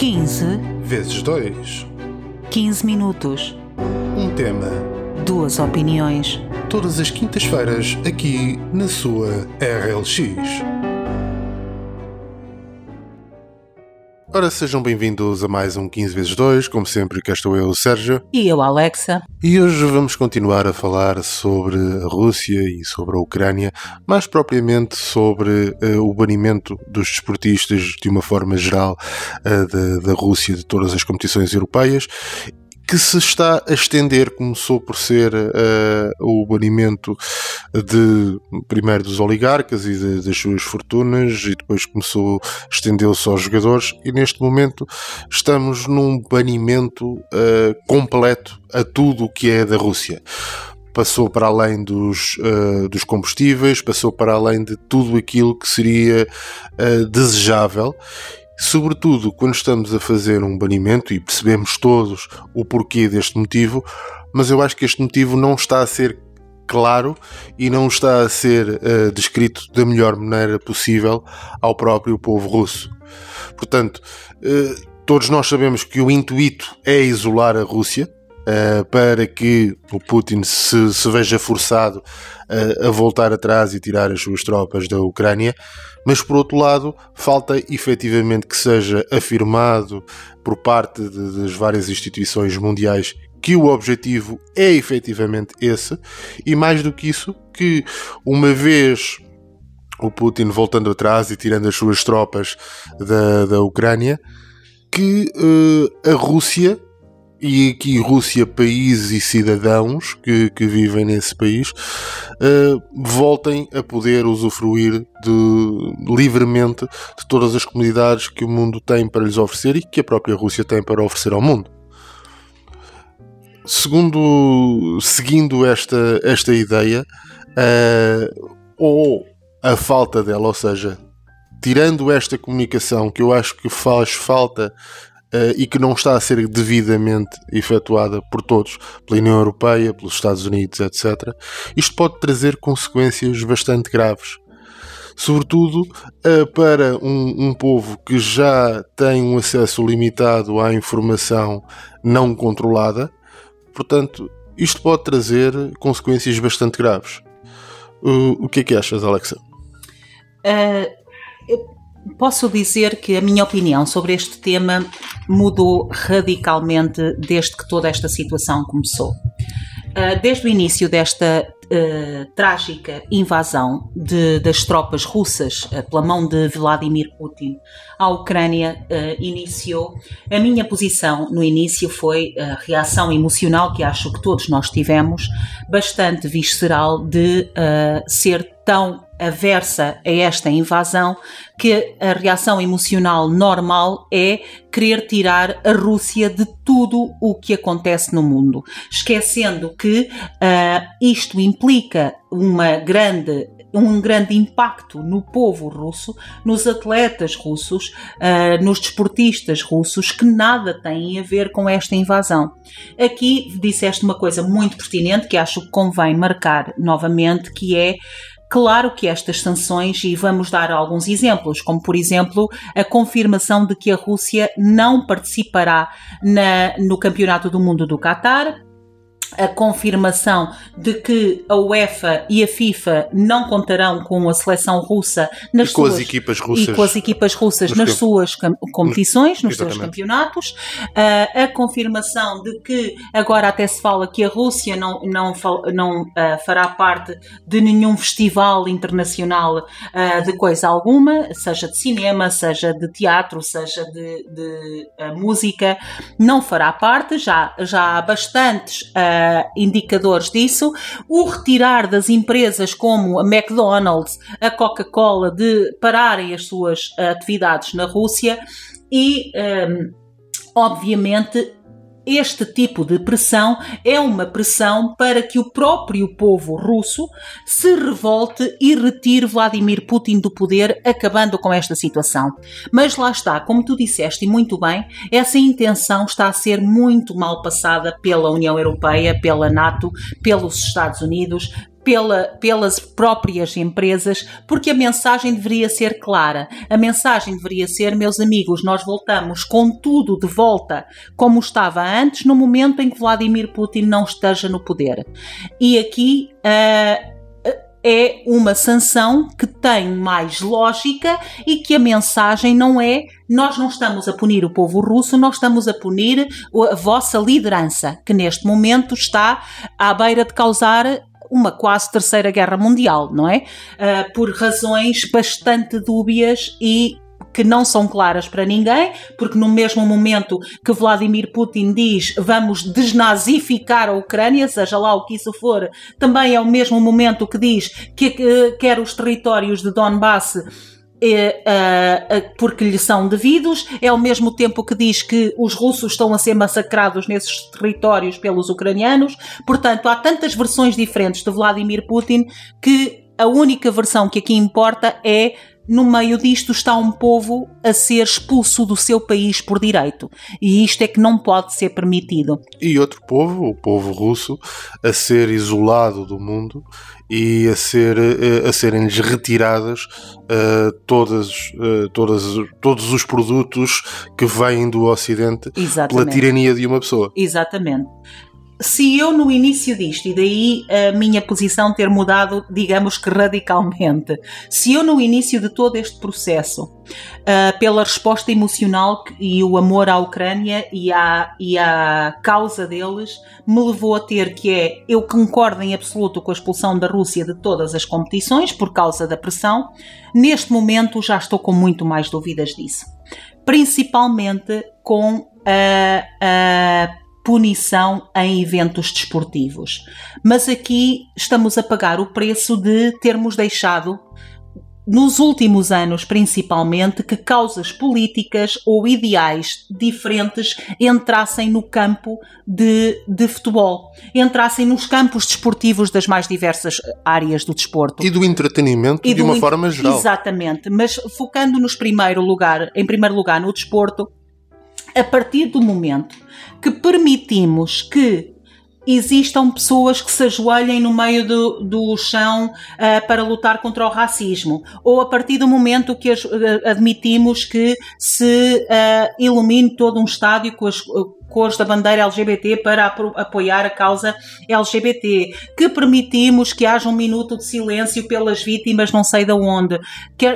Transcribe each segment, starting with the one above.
15 vezes 2. 15 minutos. Um tema. Duas opiniões. Todas as quintas-feiras, aqui na sua RLX. Ora, sejam bem-vindos a mais um 15 vezes 2, como sempre, cá estou eu, Sérgio. E eu, Alexa. E hoje vamos continuar a falar sobre a Rússia e sobre a Ucrânia, mais propriamente sobre uh, o banimento dos desportistas de uma forma geral uh, da, da Rússia de todas as competições europeias que se está a estender, começou por ser uh, o banimento de primeiro dos oligarcas e de, das suas fortunas e depois começou estendeu-se aos jogadores e neste momento estamos num banimento uh, completo a tudo o que é da Rússia. Passou para além dos, uh, dos combustíveis, passou para além de tudo aquilo que seria uh, desejável sobretudo quando estamos a fazer um banimento e percebemos todos o porquê deste motivo, mas eu acho que este motivo não está a ser claro e não está a ser uh, descrito da melhor maneira possível ao próprio povo russo. Portanto, uh, todos nós sabemos que o intuito é isolar a Rússia, Uh, para que o Putin se, se veja forçado uh, a voltar atrás e tirar as suas tropas da Ucrânia, mas por outro lado, falta efetivamente que seja afirmado por parte de, das várias instituições mundiais que o objetivo é efetivamente esse, e mais do que isso, que uma vez o Putin voltando atrás e tirando as suas tropas da, da Ucrânia, que uh, a Rússia e aqui Rússia, países e cidadãos que, que vivem nesse país uh, voltem a poder usufruir de, livremente de todas as comunidades que o mundo tem para lhes oferecer e que a própria Rússia tem para oferecer ao mundo. Segundo, seguindo esta, esta ideia, uh, ou a falta dela, ou seja, tirando esta comunicação que eu acho que faz falta uh, e que não está a ser devidamente efetuada por todos, pela União Europeia, pelos Estados Unidos, etc., isto pode trazer consequências bastante graves. Sobretudo uh, para um, um povo que já tem um acesso limitado à informação não controlada, portanto, isto pode trazer consequências bastante graves. Uh, o que é que achas, Alexa? Uh, Posso dizer que a minha opinião sobre este tema mudou radicalmente desde que toda esta situação começou. Ah, desde o início desta uh, trágica invasão de, das tropas russas uh, pela mão de Vladimir Putin. À Ucrânia iniciou, a minha posição no início foi a reação emocional que acho que todos nós tivemos, bastante visceral de ser tão aversa a esta invasão que a reação emocional normal é querer tirar a Rússia de tudo o que acontece no mundo, esquecendo que uh, isto implica uma grande um grande impacto no povo russo, nos atletas russos, uh, nos desportistas russos, que nada têm a ver com esta invasão. Aqui disseste uma coisa muito pertinente que acho que convém marcar novamente, que é Claro que estas sanções, e vamos dar alguns exemplos, como por exemplo a confirmação de que a Rússia não participará na, no Campeonato do Mundo do Qatar, a confirmação de que a UEFA e a FIFA não contarão com a seleção russa nas e com suas, as equipas russas, e com as equipas russas nas suas competições, nos seus campeonatos, uh, a confirmação de que agora até se fala que a Rússia não, não, não uh, fará parte de nenhum festival internacional uh, de coisa alguma, seja de cinema, seja de teatro, seja de, de música, não fará parte, já, já há bastantes indicadores disso. O retirar das empresas como a McDonald's, a Coca-Cola, de pararem as suas atividades na Rússia e, um, obviamente, este tipo de pressão é uma pressão para que o próprio povo russo se revolte e retire Vladimir Putin do poder, acabando com esta situação. Mas lá está, como tu disseste e muito bem, essa intenção está a ser muito mal passada pela União Europeia, pela NATO, pelos Estados Unidos, pela, pelas próprias empresas, porque a mensagem deveria ser clara. A mensagem deveria ser, meus amigos, nós voltamos com tudo de volta como estava antes, no momento em que Vladimir Putin não esteja no poder. E aqui. Uh, é uma sanção que tem mais lógica e que a mensagem não é nós não estamos a punir o povo russo, nós estamos a punir a vossa liderança, que neste momento está à beira de causar uma quase terceira guerra mundial, não é? Uh, por razões bastante dúbias e que não são claras para ninguém, porque no mesmo momento que Vladimir Putin diz vamos desnazificar a Ucrânia, seja lá o que isso for, também é o mesmo momento que diz que quer os territórios de Donbass porque lhe são devidos, é ao mesmo tempo que diz que os russos estão a ser massacrados nesses territórios pelos ucranianos. Portanto, há tantas versões diferentes de Vladimir Putin que a única versão que aqui importa é no meio disto está um povo a ser expulso do seu país por direito. E isto é que não pode ser permitido. E outro povo, o povo russo, a ser isolado do mundo e a, ser, eh, a serem-lhes retiradas uh, todas, uh, todas, todos os produtos que vêm do Ocidente Exatamente. pela tirania de uma pessoa. Exatamente se eu no início disto, e daí a minha posição ter mudado, digamos que radicalmente, se eu no início de todo este processo, uh, pela resposta emocional e o amor à Ucrânia e à, e à causa deles, me levou a ter que é, eu concordo em absoluto com a expulsão da Rússia de todas as competições, por causa da pressão, neste momento já estou com muito mais dúvidas disso. Principalmente com a, a punição em eventos desportivos. Mas aqui estamos a pagar o preço de termos deixado nos últimos anos, principalmente, que causas políticas ou ideais diferentes entrassem no campo de, de futebol, entrassem nos campos desportivos das mais diversas áreas do desporto. E do entretenimento e de uma forma geral. Exatamente, mas focando-nos primeiro lugar, em primeiro lugar no desporto, a partir do momento que permitimos que existam pessoas que se ajoelhem no meio do, do chão uh, para lutar contra o racismo, ou a partir do momento que as, uh, admitimos que se uh, ilumine todo um estádio com as cores da bandeira LGBT para apoiar a causa LGBT, que permitimos que haja um minuto de silêncio pelas vítimas não sei de onde, que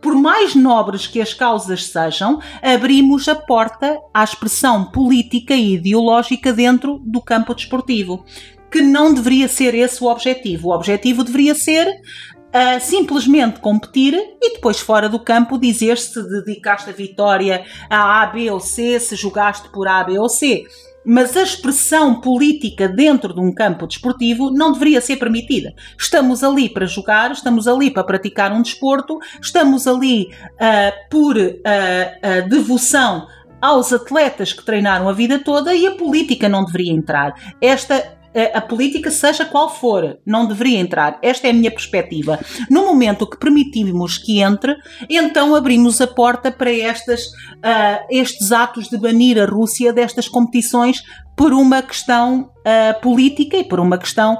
por mais nobres que as causas sejam, abrimos a porta à expressão política e ideológica dentro do campo desportivo. Que não deveria ser esse o objetivo. O objetivo deveria ser uh, simplesmente competir e depois, fora do campo, dizer se dedicaste a vitória a A, B ou C, se jogaste por A, B ou C mas a expressão política dentro de um campo desportivo não deveria ser permitida. Estamos ali para jogar, estamos ali para praticar um desporto, estamos ali uh, por uh, uh, devoção aos atletas que treinaram a vida toda e a política não deveria entrar. Esta a política, seja qual for, não deveria entrar. Esta é a minha perspectiva. No momento que permitimos que entre, então abrimos a porta para estas, uh, estes atos de banir a Rússia destas competições por uma questão uh, política e por uma questão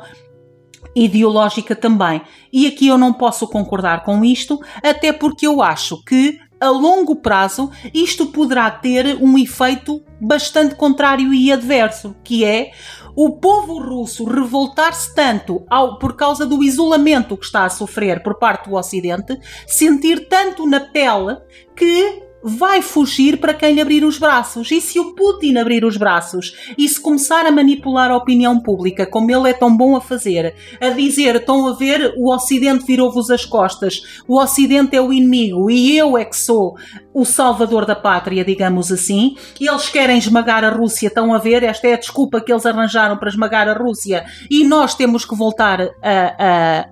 ideológica também. E aqui eu não posso concordar com isto, até porque eu acho que a longo prazo isto poderá ter um efeito bastante contrário e adverso, que é o povo russo revoltar-se tanto ao, por causa do isolamento que está a sofrer por parte do Ocidente, sentir tanto na pele que vai fugir para quem lhe abrir os braços. E se o Putin abrir os braços e se começar a manipular a opinião pública, como ele é tão bom a fazer, a dizer: estão a ver, o Ocidente virou-vos as costas, o Ocidente é o inimigo e eu é que sou o salvador da pátria, digamos assim, eles querem esmagar a Rússia, estão a ver, esta é a desculpa que eles arranjaram para esmagar a Rússia. E nós temos que voltar a,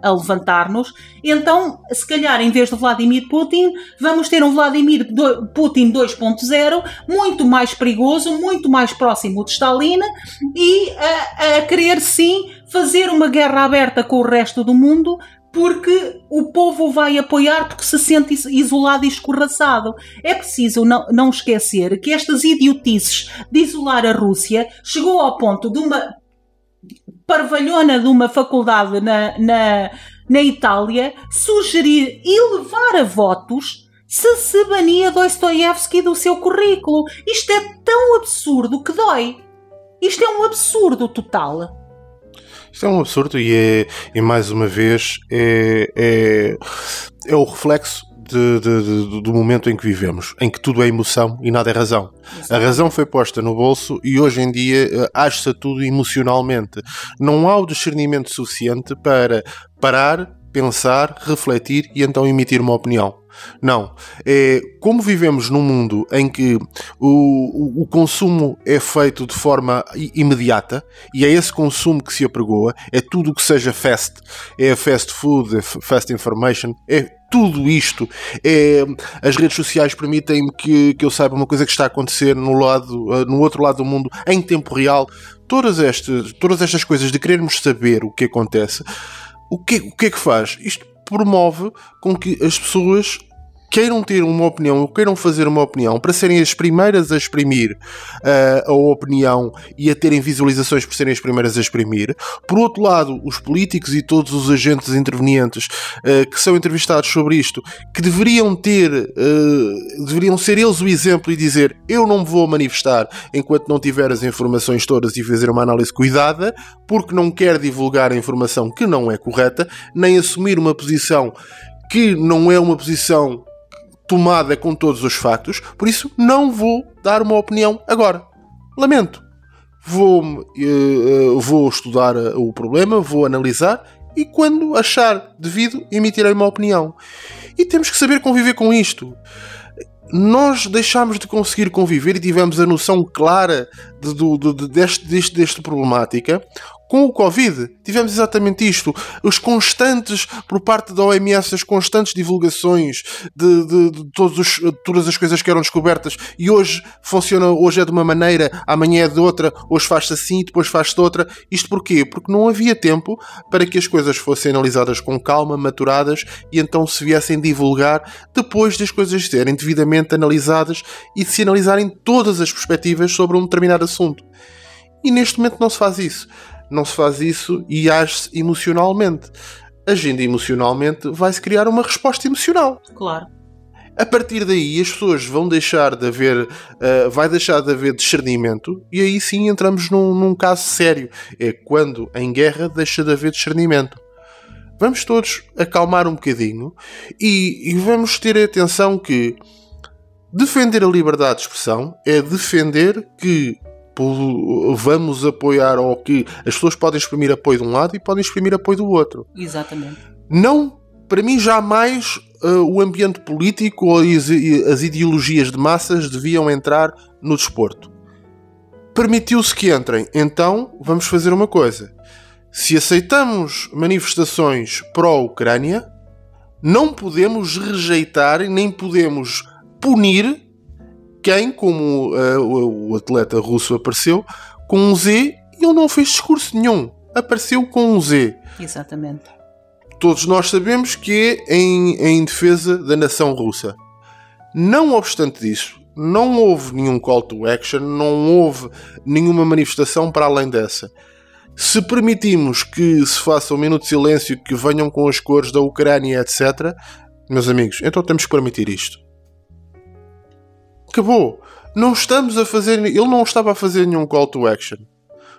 a, a levantar-nos. Então, se calhar, em vez de Vladimir Putin, vamos ter um Vladimir Putin 2.0, muito mais perigoso, muito mais próximo de Stalin e a, a querer sim fazer uma guerra aberta com o resto do mundo porque o povo vai apoiar porque se sente isolado e escorraçado. É preciso não, não esquecer que estas idiotices de isolar a Rússia chegou ao ponto de uma parvalhona de uma faculdade na, na, na Itália sugerir e levar a votos se se bania Dostoiévski do seu currículo. Isto é tão absurdo que dói. Isto é um absurdo total. Isto é um absurdo e, é, e mais uma vez é, é, é o reflexo de, de, do momento em que vivemos, em que tudo é emoção e nada é razão. A razão foi posta no bolso e hoje em dia eh, age-se tudo emocionalmente. Não há o discernimento suficiente para parar, pensar, refletir e então emitir uma opinião. Não. É, como vivemos num mundo em que o, o, o, consumo é feito de forma imediata e é esse consumo que se apregoa, é tudo o que seja fast, é fast food, é fast information, é tudo isto. É, as redes sociais permitem que, que eu saiba uma coisa que está a acontecer no, lado, eh, no outro lado do mundo em tempo real. Todas estas, todas estas coisas de querermos saber o que acontece, o que, o que é que faz? Isto promove com que as pessoas queiram ter uma opinião ou queiram fazer uma opinião para serem as primeiras a exprimir uh, a opinião e a terem visualizações por serem as primeiras a exprimir. Por outro lado, os políticos e todos os agentes intervenientes uh, que são entrevistados sobre isto, que deveriam ter, uh, deveriam ser eles o exemplo e dizer eu não me vou manifestar enquanto não tiver as informações todas e fazer uma análise cuidada, porque não quer divulgar a informação que não é correta, nem assumir uma posição que não é uma posição tomada com todos os factos, por isso não vou dar uma opinião agora. Lamento. Vou, uh, vou estudar eh, o problema, vou analisar e quando achar devido emitirei uma opinião. E temos que saber conviver com isto. Nós deixámos de conseguir conviver e tivemos a noção clara de, de, de, deste, deste, deste problemática com o Covid, tivemos exatamente isto. Os constantes, por parte da OMS, as constantes divulgações de, de, de todos os, todas as coisas que eram descobertas e hoje funciona, hoje é de uma maneira, amanhã é de outra, hoje faz-se assim, depois faz-se de outra. Isto porquê? Porque não havia tempo para que as coisas fossem analisadas com calma, maturadas e então se viessem divulgar depois das coisas serem devidamente analisadas e se analisarem todas as perspectivas sobre um determinado assunto. E neste momento não se faz isso não se faz isso e age-se emocionalmente. Agindo emocionalmente, vai-se criar uma resposta emocional. Claro. A partir daí, as pessoas vão deixar de haver, uh, vai deixar de haver discernimento, e aí sim entramos num, num caso sério. É quando em guerra deixa de haver discernimento vamos todos acalmar um bocadinho e, e, vamos ter atenção que defender a liberdade de expressão é defender que vamos apoiar ou que as pessoas podem exprimir apoio de um lado e podem exprimir apoio do outro. Exatamente. Não, para mim, jamais uh, o ambiente político ou as, as ideologias de massas deviam entrar no desporto. Permitiu-se que entrem, então vamos fazer uma coisa. Se aceitamos manifestações pró-Ucrânia, não podemos rejeitar nem podemos punir quem, como uh, o atleta russo apareceu, com um Z e ele não fez discurso nenhum. Apareceu com um Z. Exatamente. Todos nós sabemos que é em, em defesa da nação russa. Não obstante disso, não houve nenhum call to action, não houve nenhuma manifestação para além dessa. Se permitimos que se faça um minuto de silêncio, que venham com as cores da Ucrânia, etc., meus amigos, então temos que permitir isto. Acabou. Não estamos a fazer. Ele não estava a fazer nenhum call to action.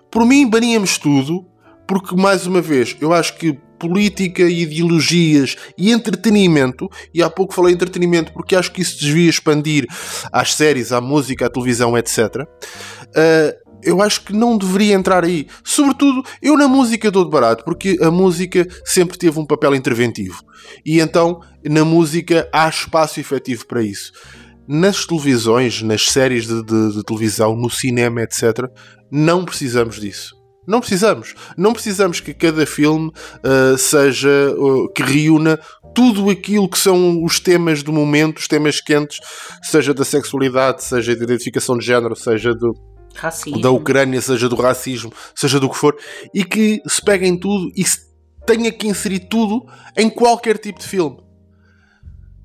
Por mim, baníamos tudo, porque, mais uma vez, eu acho que política, ideologias e entretenimento, e há pouco falei entretenimento porque acho que isso devia expandir às séries, à música, à televisão, etc. Uh, ah, eu acho que não deveria entrar aí. Sobretudo, eu na música dou de barato, porque a música sempre teve um papel interventivo. E então, na música, há espaço efetivo para isso nas televisões, nas séries de, de, de, televisão, no cinema, etc., não precisamos disso. Não precisamos. Não precisamos que cada filme uh, seja. Uh, que reúna tudo aquilo que são os temas do momento, os temas quentes, seja da sexualidade, seja da identificação de género, seja do, Racismo. da Ucrânia, seja do racismo, seja do que for, e que se peguem tudo e se tenha que inserir tudo em qualquer tipo de filme.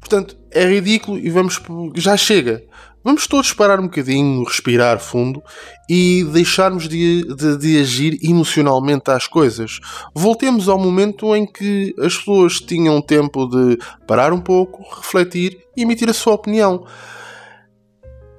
Portanto, é ridículo e vamos. Já chega. Vamos todos parar um bocadinho, respirar fundo e deixarmos de, de, de, agir emocionalmente às coisas. Voltemos ao momento em que as pessoas tinham tempo de parar um pouco, refletir e emitir a sua opinião.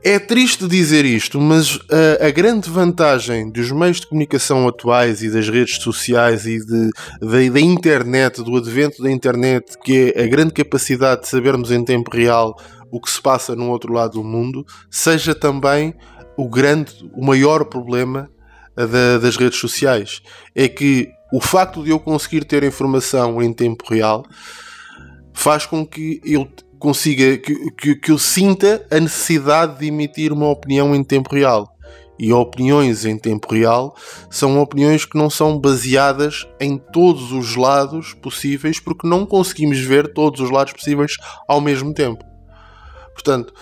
É triste dizer isto, mas a, a, grande vantagem dos meios de comunicação atuais e das redes sociais e de, de, da internet, do advento da internet, que é a grande capacidade de sabermos em tempo real o que se passa no outro lado do mundo, seja também o grande, o maior problema da, das redes sociais. É que o facto de eu conseguir ter informação em tempo real faz com que eu consiga, que, que, que eu sinta a necessidade de emitir uma opinião em tempo real. E opiniões em tempo real são opiniões que não são baseadas em todos os lados possíveis, porque não conseguimos ver todos os lados possíveis ao mesmo tempo. Portanto,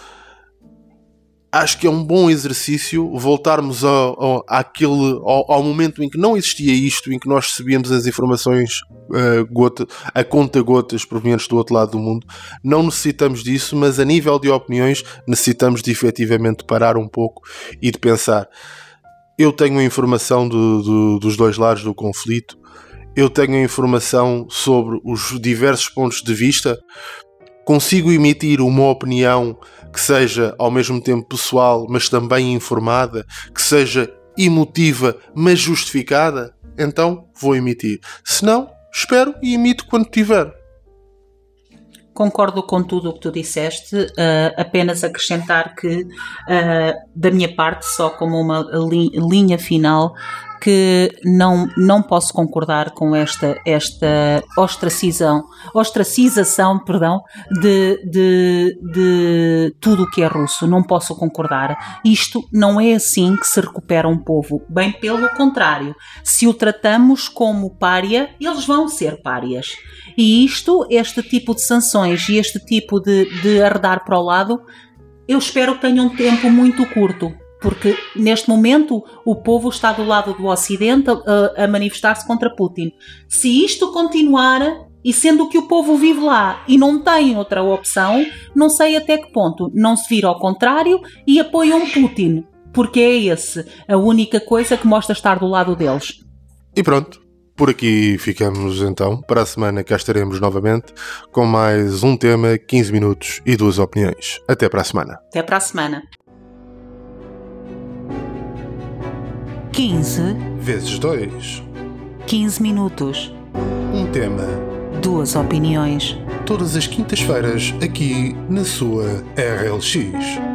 acho que é um bom exercício voltarmos ao, ao, àquele, ao, ao, momento em que não existia isto, em que nós recebíamos as informações uh, gota, a conta gotas provenientes do outro lado do mundo. Não necessitamos disso, mas a nível de opiniões necessitamos de efetivamente parar um pouco e de pensar. Eu tenho a informação do, do, dos dois lados do conflito, eu tenho a informação sobre os diversos pontos de vista, consigo emitir uma opinião que seja ao mesmo tempo pessoal, mas também informada, que seja emotiva, mas justificada, então vou emitir. Se não, espero e emito quando tiver. Concordo com tudo o que tu disseste, uh, apenas acrescentar que, uh, da minha parte, só como uma li linha final, que não, não posso concordar com esta, esta ostracização, ostracização perdão, de, de, de tudo o que é russo. Não posso concordar. Isto não é assim que se recupera um povo. Bem pelo contrário. Se o tratamos como pária, eles vão ser párias. E isto, este tipo de sanções e este tipo de, de arredar para o lado, eu espero que tenha um tempo muito curto porque neste momento o povo está do lado do Ocidente a, a manifestar-se contra Putin. Se isto continuar, e sendo que o povo vive lá e não tem outra opção, não sei até que ponto não se vira ao contrário e apoiam Putin, porque é esse a única coisa que mostra estar do lado deles. E pronto, por aqui ficamos então. Para a semana cá estaremos novamente com mais um tema, 15 minutos e duas opiniões. Até para a semana. Até para a semana. 15 vezes 2. 15 minutos. Um tema. Duas opiniões. Todas as quintas-feiras aqui na sua RLX.